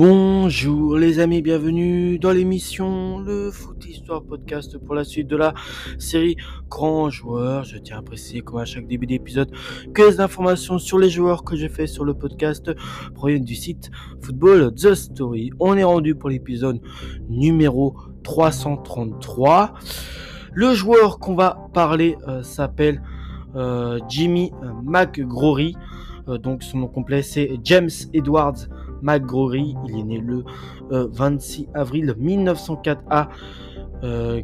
Bonjour les amis, bienvenue dans l'émission Le Foot Histoire Podcast pour la suite de la série Grand Joueur. Je tiens à préciser comme à chaque début d'épisode que les informations sur les joueurs que j'ai fait sur le podcast proviennent du site Football The Story. On est rendu pour l'épisode numéro 333. Le joueur qu'on va parler euh, s'appelle euh, Jimmy McGrory. Euh, donc son nom complet c'est James Edwards McGrory. Il est né le 26 euh, avril 1904 à euh,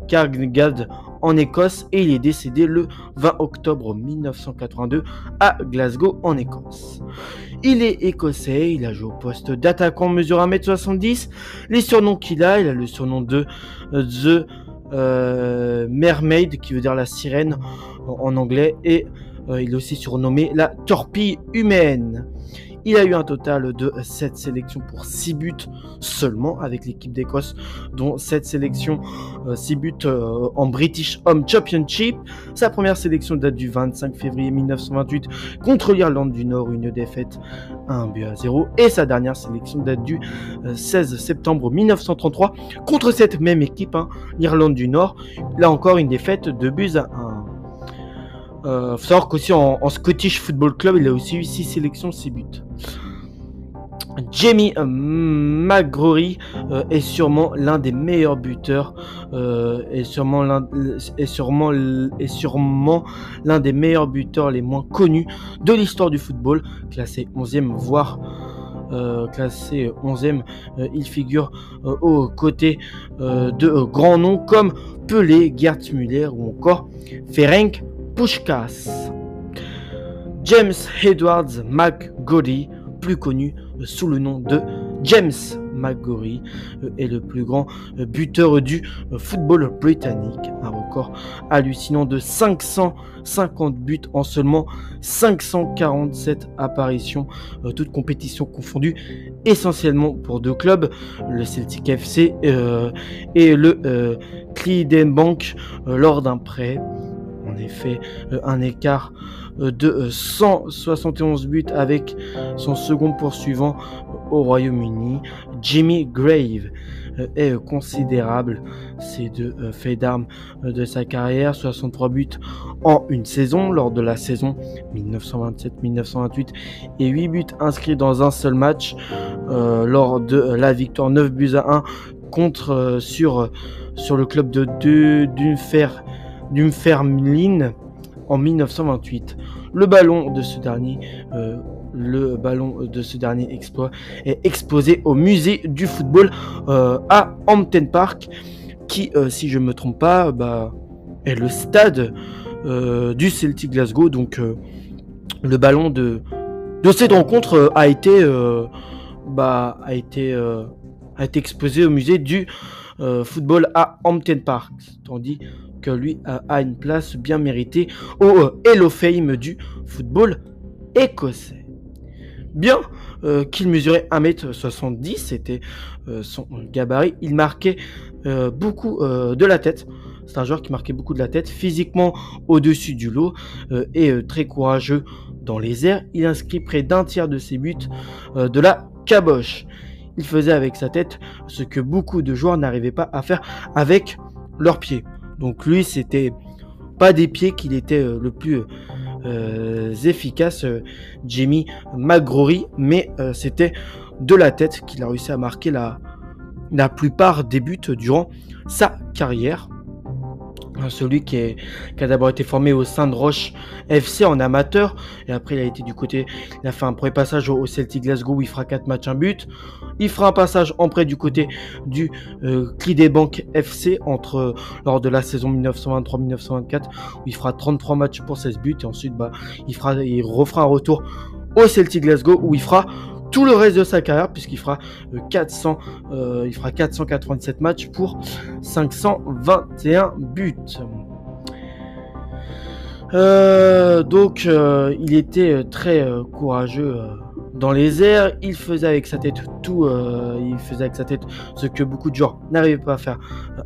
en Écosse et il est décédé le 20 octobre 1982 à Glasgow en Écosse. Il est écossais, il a joué au poste d'attaquant, mesure 1m70. Les surnoms qu'il a, il a le surnom de The Mermaid, qui veut dire la sirène en anglais, et euh, il est aussi surnommé la torpille humaine. Il a eu un total de 7 sélections pour 6 buts seulement avec l'équipe d'Écosse, dont 7 sélections, 6 euh, buts euh, en British Home Championship. Sa première sélection date du 25 février 1928 contre l'Irlande du Nord, une défaite 1 but à 0. Et sa dernière sélection date du 16 septembre 1933 contre cette même équipe, hein, l'Irlande du Nord. Là encore une défaite de buts à 1. Euh, faut savoir qu'aussi en, Scottish Football Club, il a aussi eu 6 sélections, 6 buts. Jamie euh, McGrory euh, est sûrement l'un des meilleurs buteurs euh, et sûrement l'un est sûrement est sûrement des meilleurs buteurs les moins connus de l'histoire du football, classé 11e voire classé 11e, il figure aux côtés de grands noms comme Pelé, Gerd Müller ou encore Ferenc Pushkas. James Edwards McGorry, plus connu sous le nom de James McGorry, euh, est le plus grand euh, buteur du euh, football britannique. Un record hallucinant de 550 buts en seulement 547 apparitions, toutes compétitions confondues, essentiellement pour deux clubs, le Celtic FC et le Clydebank lors d'un prêt en effet euh, un écart euh, de 171 euh, buts avec son second poursuivant au Royaume-Uni, Jimmy Grave est considérable. Ces deux faits d'armes de sa carrière, 63 buts en une saison lors de la saison 1927-1928 et 8 buts inscrits dans un seul match lors de la victoire 9 buts à 1 contre sur, sur le club de Dunfer Dunfermline en 1928. Le ballon de ce dernier, euh, le ballon de ce dernier exploit est exposé au musée du football euh, à Hampton Park, qui, euh, si je ne me trompe pas, bah, est le stade du Celtic Glasgow. Donc, le ballon de, cette rencontre a été, bah, a été exposé au musée du football à Hampton Park, tandis lui a, une place bien méritée au euh, Hello Fame du football écossais. Bien euh, qu'il mesurait 1m70, c'était euh, son gabarit, il marquait beaucoup de la tête. C'est un joueur qui marquait beaucoup de la tête, physiquement au-dessus du lot et très courageux dans les airs. Il inscrit près d'un tiers de ses buts de la caboche. Il faisait avec sa tête ce que beaucoup de joueurs n'arrivaient pas à faire avec leurs pieds. Donc lui, c'était pas des pieds qu'il était euh, le plus euh, efficace, euh, Jamie McGrory, mais c'était de la tête qu'il a réussi à marquer la plupart des buts durant sa carrière. Hein, celui qui, a d'abord été formé au Saint Roche FC en amateur et après il a été du côté il a fait un premier passage au Celtic Glasgow où il fera 4 matchs un but. Il fera un passage en prêt du côté du euh, Bank FC entre lors de la saison 1923-1924 où il fera 33 matchs pour 16 buts et ensuite bah, il fera il refera un retour au Celtic Glasgow où il fera le reste de sa carrière puisqu'il fera 400, euh, euh, il fera 487 matchs pour 521 buts. Euh, donc il était très courageux dans les airs, il faisait avec sa tête tout, il faisait avec sa tête ce que beaucoup de joueurs n'arrivaient pas à faire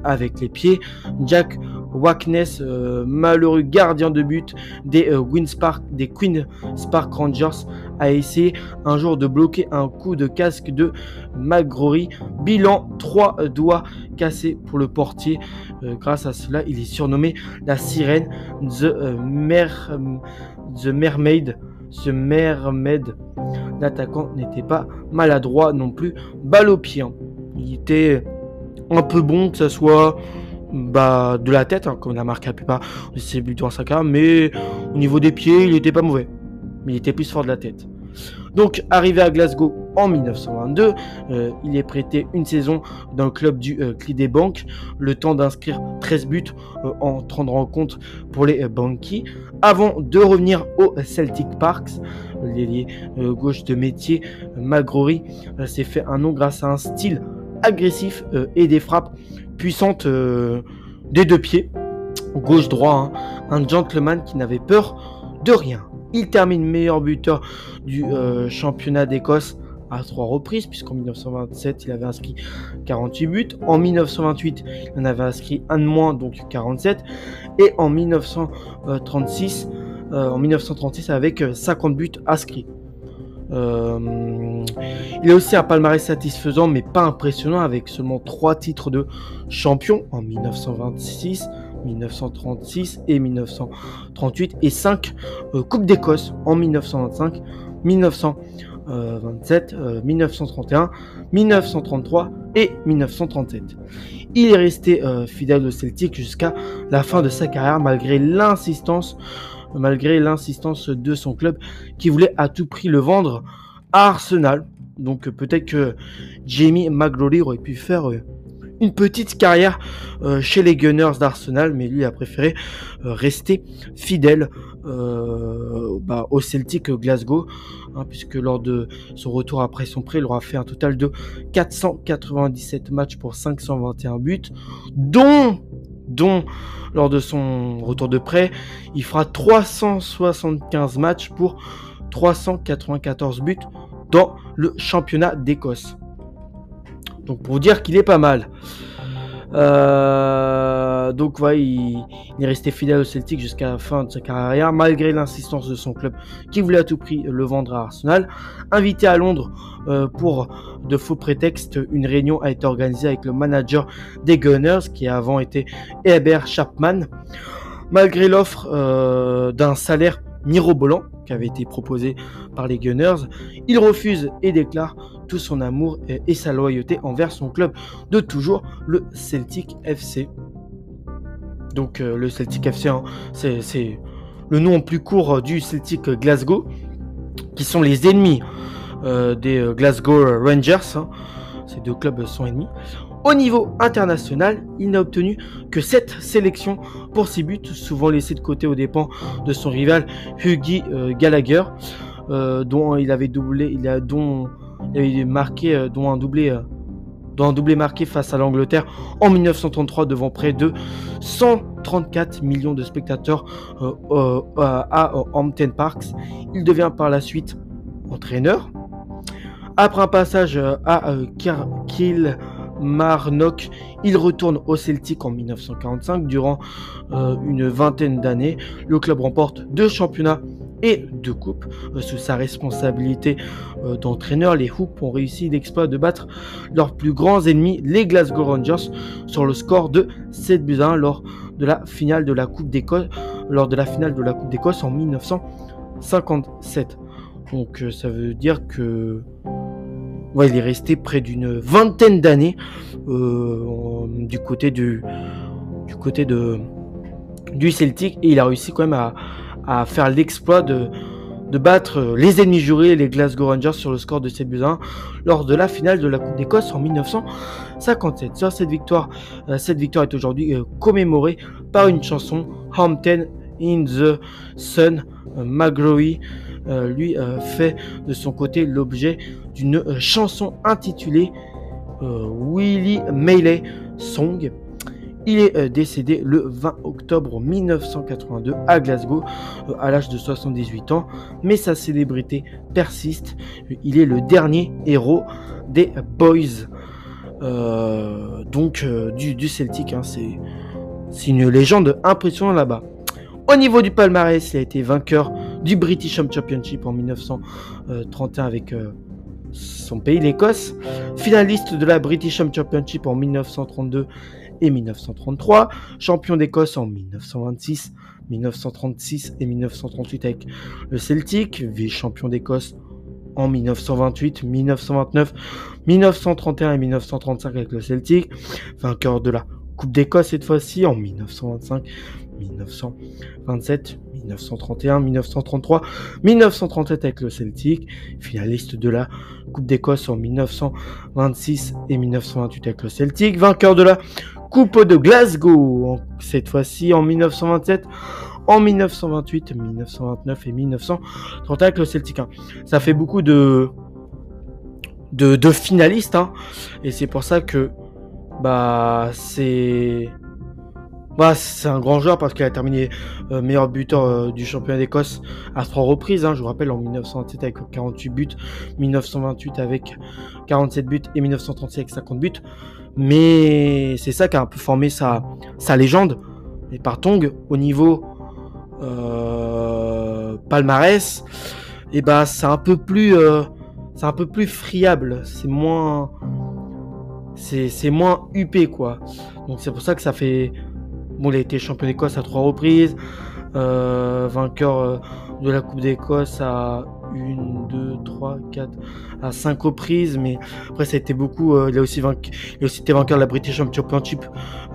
avec les pieds. Jack Wackness, malheureux gardien de but des, Spark, des Queen Spark Rangers, a essayé un jour de bloquer un coup de casque de McGrory. Bilan 3 doigts cassés pour le portier. grâce à cela, il est surnommé la sirène The, Mer, The Mermaid. Ce Mermaid l'attaquant n'était pas maladroit non plus, balle au pied. Il était un peu bon, que ce soit bah, de la tête, hein, comme il a marqué la plupart de ses buts en sa mais au niveau des pieds, il n'était pas mauvais. Mais il était plus fort de la tête. Donc, arrivé à Glasgow en 1922, euh, il est prêté une saison dans le club du euh, Clydebank, le temps d'inscrire 13 buts euh, en 30 rencontres pour les Bankies, avant de revenir au Celtic Parks. L'ailier gauche de métier, McGrory, s'est fait un nom grâce à un style agressif et des frappes puissantes des deux pieds, gauche-droit, hein. un gentleman qui n'avait peur de rien. Il termine meilleur buteur du euh, championnat d'Écosse à trois reprises, puisqu'en 1927, il avait inscrit 48 buts. En 1928, il en avait inscrit un de moins, donc 47. Et en 1936, euh, en 1936 avec 50 buts inscrits. Euh, il a aussi un palmarès satisfaisant, mais pas impressionnant, avec seulement trois titres de champion en 1926, 1936 et 1938 et 5 euh, Coupes d'Écosse en 1925, 1927, 1931, 1933 et 1937. Il est resté euh, fidèle au Celtic jusqu'à la fin de sa carrière malgré l'insistance malgré l'insistance de son club qui voulait à tout prix le vendre à Arsenal. Donc peut-être que Jamie McGrory aurait pu faire euh, une petite carrière euh, chez les Gunners d'Arsenal, mais lui a préféré euh, rester fidèle bah, au Celtic Glasgow, hein, puisque lors de son retour après son prêt, il aura fait un total de 497 matchs pour 521 buts, dont dont lors de son retour de prêt, il fera 375 matchs pour 394 buts dans le championnat d'Écosse. Donc pour dire qu'il est pas mal. Euh, donc ouais, il, est resté fidèle au Celtic jusqu'à la fin de sa carrière, malgré l'insistance de son club qui voulait à tout prix le vendre à Arsenal. Invité à Londres euh, pour de faux prétextes, une réunion a été organisée avec le manager des Gunners, qui avant été Herbert Chapman. Malgré l'offre euh, d'un salaire mirobolant qui avait été proposé par les Gunners, il refuse et déclare tout son amour et, sa loyauté envers son club de toujours, le Celtic FC. Donc euh, le Celtic FC, hein, c'est le nom plus court du Celtic Glasgow, qui sont les ennemis euh, des euh, Glasgow Rangers. Hein. Ces deux clubs sont ennemis. Au niveau international, il n'a obtenu que 7 sélections pour ses buts, souvent laissés de côté aux dépens de son rival Huggy Gallagher, dont il avait doublé, il a, dont il a marqué, euh, dont un doublé euh, un doublé marqué face à l'Angleterre en 1933 devant près de 134 millions de spectateurs euh, à Hampton Parks. Il devient par la suite entraîneur. Après un passage à Kilmarnock, il retourne au Celtic en 1945. Durant une vingtaine d'années, le club remporte deux championnats et de coupes. Euh, sous sa responsabilité euh, d'entraîneur, les Hoops ont réussi l'exploit de battre leurs plus grands ennemis, les Glasgow Rangers, sur le score de 7 buts 1 lors de la finale de la Coupe d'Écosse, lors de la finale de la Coupe d'Écosse en 1957. Donc euh, ça veut dire que il est resté près d'une vingtaine d'années du côté du, du côté de du Celtic et il a réussi quand même à, à faire l'exploit de, de battre les ennemis jurés, les Glasgow Rangers, sur le score de 7 buts 1 lors de la finale de la Coupe d'Écosse en 1957. Sur cette victoire, euh, cette victoire est aujourd'hui euh, commémorée par une chanson Hampton in the Sun. Euh, lui fait de son côté l'objet d'une chanson intitulée Willie Melee Song. Il est euh, décédé le 20 octobre 1982 à Glasgow euh, à l'âge de 78 ans, mais sa célébrité persiste. Il est le dernier héros des Boys, euh, donc du, Celtic. Hein. c'est une légende impressionnante là-bas. Au niveau du palmarès, il a été vainqueur du British Championship en 1931 avec son pays, l'Écosse, finaliste de la British Championship en 1932 et 1933, champion d'Écosse en 1926, 1936 et 1938 avec le Celtic, vice-champion d'Écosse en 1928, 1929, 1931 et 1935 avec le Celtic, vainqueur de la Coupe d'Écosse cette fois-ci en 1925, 1927, 1931, 1933, 1937 avec le Celtic, finaliste de la Coupe d'Écosse en 1926 et 1928 avec le Celtic, vainqueur de la Coupe de Glasgow, cette fois-ci en 1927, en 1928, 1929 et 1930 avec le Celtic. Hein. Ça fait beaucoup de, de, finalistes, hein. et c'est pour ça que bah c'est bah, c'est un grand joueur parce qu'il a terminé euh, meilleur buteur euh, du championnat d'Écosse à trois reprises. Hein. je vous rappelle en 1927 avec 48 buts, 1928 avec 47 buts et 1936 avec 50 buts. Mais c'est ça qui a un peu formé sa, sa légende. Et par Tong, au niveau euh, palmarès, et eh bah c'est un peu plus c'est un peu plus friable. C'est moins c'est moins huppé quoi. Donc c'est pour ça que ça fait Bon, il a été champion d'Écosse à trois reprises, euh, vainqueur euh, de la Coupe d'Écosse à une, deux, trois, quatre, à cinq reprises, mais après ça a été beaucoup. Euh, il a aussi été vainqueur de la British Championship,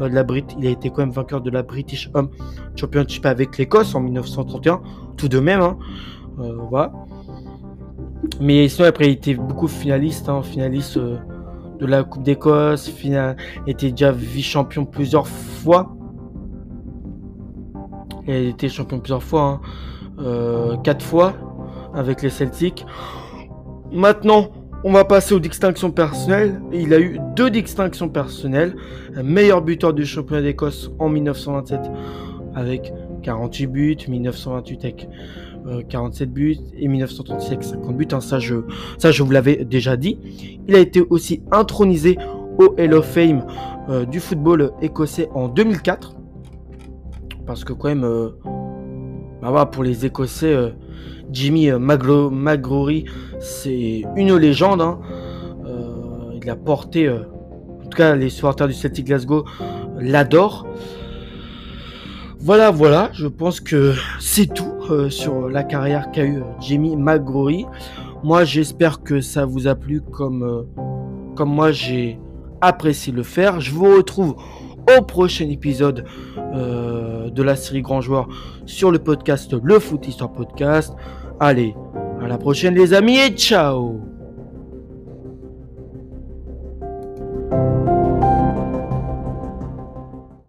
de la Brit, il a été quand même vainqueur de la British Home Championship avec l'Écosse en 1931, tout de même. Hein. Mais sinon après il était beaucoup finaliste, hein, finaliste de la Coupe d'Écosse, final, était déjà vice-champion plusieurs fois. Il a été champion plusieurs fois, hein. euh, quatre fois avec les Celtics. Maintenant, on va passer aux distinctions personnelles. Il a eu deux distinctions personnelles. Meilleur buteur du championnat d'Écosse en 1927 avec 48 buts, 1928 avec 47 euh, buts et 1936 avec 50 buts. Hein, ça, je, ça, je vous l'avais déjà dit. Il a été aussi intronisé au Hall of Fame euh, du football écossais en 2004 parce que quand même, euh, bah pour les Écossais, euh, Jimmy euh, McGrory, c'est une légende. Hein. il a porté, en tout cas les supporters du Celtic Glasgow l'adorent. Voilà, voilà, je pense que c'est tout sur la carrière qu'a eu Jimmy McGrory. Moi, j'espère que ça vous a plu comme, comme moi j'ai apprécié le faire. Je vous retrouve au prochain épisode euh, de la série Grand Joueur sur le podcast Le Foot Histoire Podcast. Allez, à la prochaine les amis et ciao